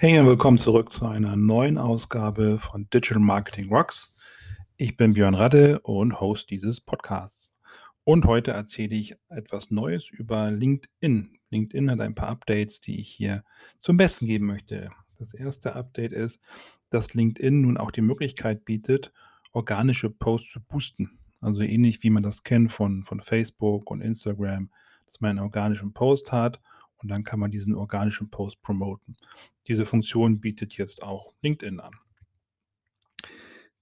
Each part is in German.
Hey und willkommen zurück zu einer neuen Ausgabe von Digital Marketing Rocks. Ich bin Björn Radde und Host dieses Podcasts. Und heute erzähle ich etwas Neues über LinkedIn. LinkedIn hat ein paar Updates, die ich hier zum Besten geben möchte. Das erste Update ist, dass LinkedIn nun auch die Möglichkeit bietet, organische Posts zu boosten. Also ähnlich wie man das kennt von, von Facebook und Instagram, dass man einen organischen Post hat und dann kann man diesen organischen Post promoten. Diese Funktion bietet jetzt auch LinkedIn an.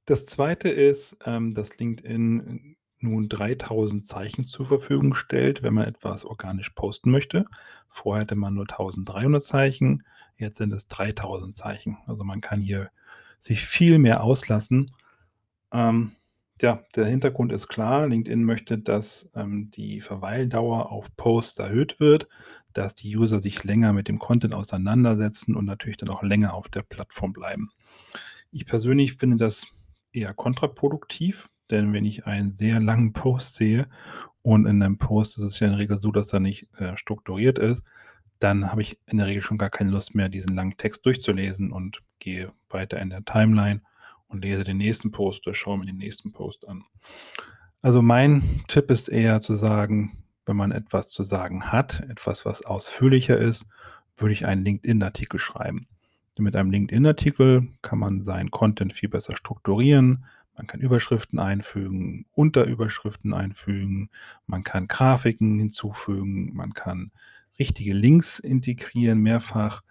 Das zweite ist, ähm, dass LinkedIn nun 3000 Zeichen zur Verfügung stellt, wenn man etwas organisch posten möchte. Vorher hatte man nur 1300 Zeichen, jetzt sind es 3000 Zeichen. Also man kann hier sich viel mehr auslassen. Ähm, ja, der Hintergrund ist klar. LinkedIn möchte, dass ähm, die Verweildauer auf Posts erhöht wird, dass die User sich länger mit dem Content auseinandersetzen und natürlich dann auch länger auf der Plattform bleiben. Ich persönlich finde das eher kontraproduktiv, denn wenn ich einen sehr langen Post sehe und in einem Post ist es ja in der Regel so, dass er nicht äh, strukturiert ist, dann habe ich in der Regel schon gar keine Lust mehr, diesen langen Text durchzulesen und gehe weiter in der Timeline und lese den nächsten Post oder schaue mir den nächsten Post an. Also mein Tipp ist eher zu sagen, wenn man etwas zu sagen hat, etwas, was ausführlicher ist, würde ich einen LinkedIn-Artikel schreiben. Mit einem LinkedIn-Artikel kann man seinen Content viel besser strukturieren. Man kann Überschriften einfügen, Unterüberschriften einfügen, man kann Grafiken hinzufügen, man kann richtige Links integrieren, mehrfach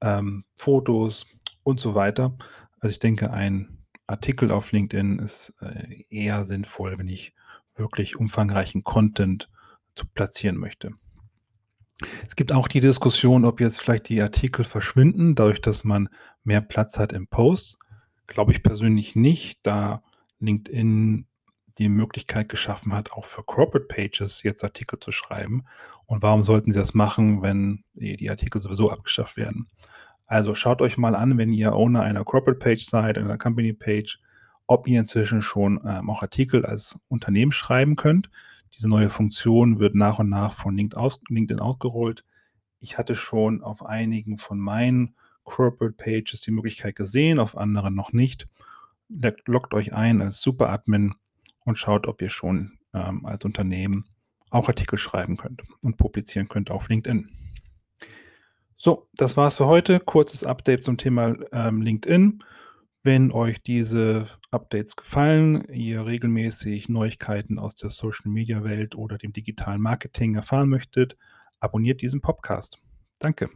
ähm, Fotos und so weiter. Also ich denke, ein Artikel auf LinkedIn ist äh, eher sinnvoll, wenn ich wirklich umfangreichen Content zu platzieren möchte. Es gibt auch die Diskussion, ob jetzt vielleicht die Artikel verschwinden, dadurch, dass man mehr Platz hat im Post. Glaube ich persönlich nicht, da LinkedIn die Möglichkeit geschaffen hat, auch für Corporate Pages jetzt Artikel zu schreiben. Und warum sollten sie das machen, wenn die Artikel sowieso abgeschafft werden? Also schaut euch mal an, wenn ihr Owner einer Corporate Page seid, einer Company Page, ob ihr inzwischen schon ähm, auch Artikel als Unternehmen schreiben könnt. Diese neue Funktion wird nach und nach von LinkedIn ausgerollt. Ich hatte schon auf einigen von meinen Corporate Pages die Möglichkeit gesehen, auf anderen noch nicht. Loggt euch ein als Super-Admin und schaut, ob ihr schon ähm, als Unternehmen auch Artikel schreiben könnt und publizieren könnt auf LinkedIn. So, das war's für heute. Kurzes Update zum Thema ähm, LinkedIn. Wenn euch diese Updates gefallen, ihr regelmäßig Neuigkeiten aus der Social-Media-Welt oder dem digitalen Marketing erfahren möchtet, abonniert diesen Podcast. Danke.